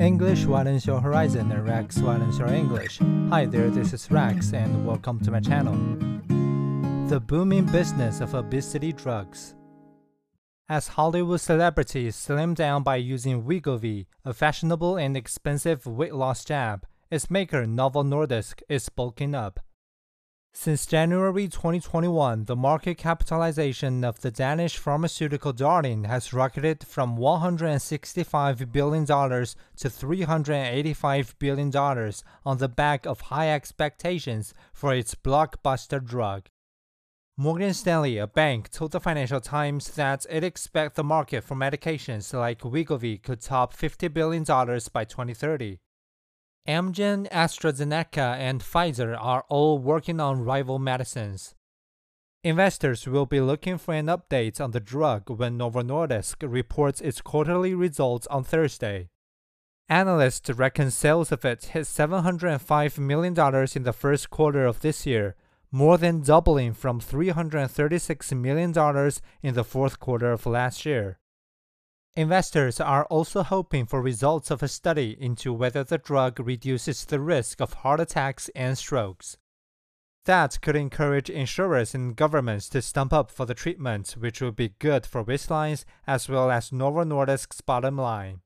English widens your horizon and Rex widens your English. Hi there, this is Rex and welcome to my channel. The booming business of obesity drugs. As Hollywood celebrities slim down by using Wegovy, a fashionable and expensive weight loss jab, its maker Novo Nordisk is bulking up. Since January 2021, the market capitalization of the Danish pharmaceutical darling has rocketed from $165 billion to $385 billion on the back of high expectations for its blockbuster drug. Morgan Stanley, a bank, told the Financial Times that it expects the market for medications like Wegovy could top $50 billion by 2030. Amgen, AstraZeneca, and Pfizer are all working on rival medicines. Investors will be looking for an update on the drug when Novo Nordisk reports its quarterly results on Thursday. Analysts reckon sales of it hit $705 million in the first quarter of this year, more than doubling from $336 million in the fourth quarter of last year. Investors are also hoping for results of a study into whether the drug reduces the risk of heart attacks and strokes. That could encourage insurers and governments to stump up for the treatment, which would be good for waistlines as well as Novo Nordisk's bottom line.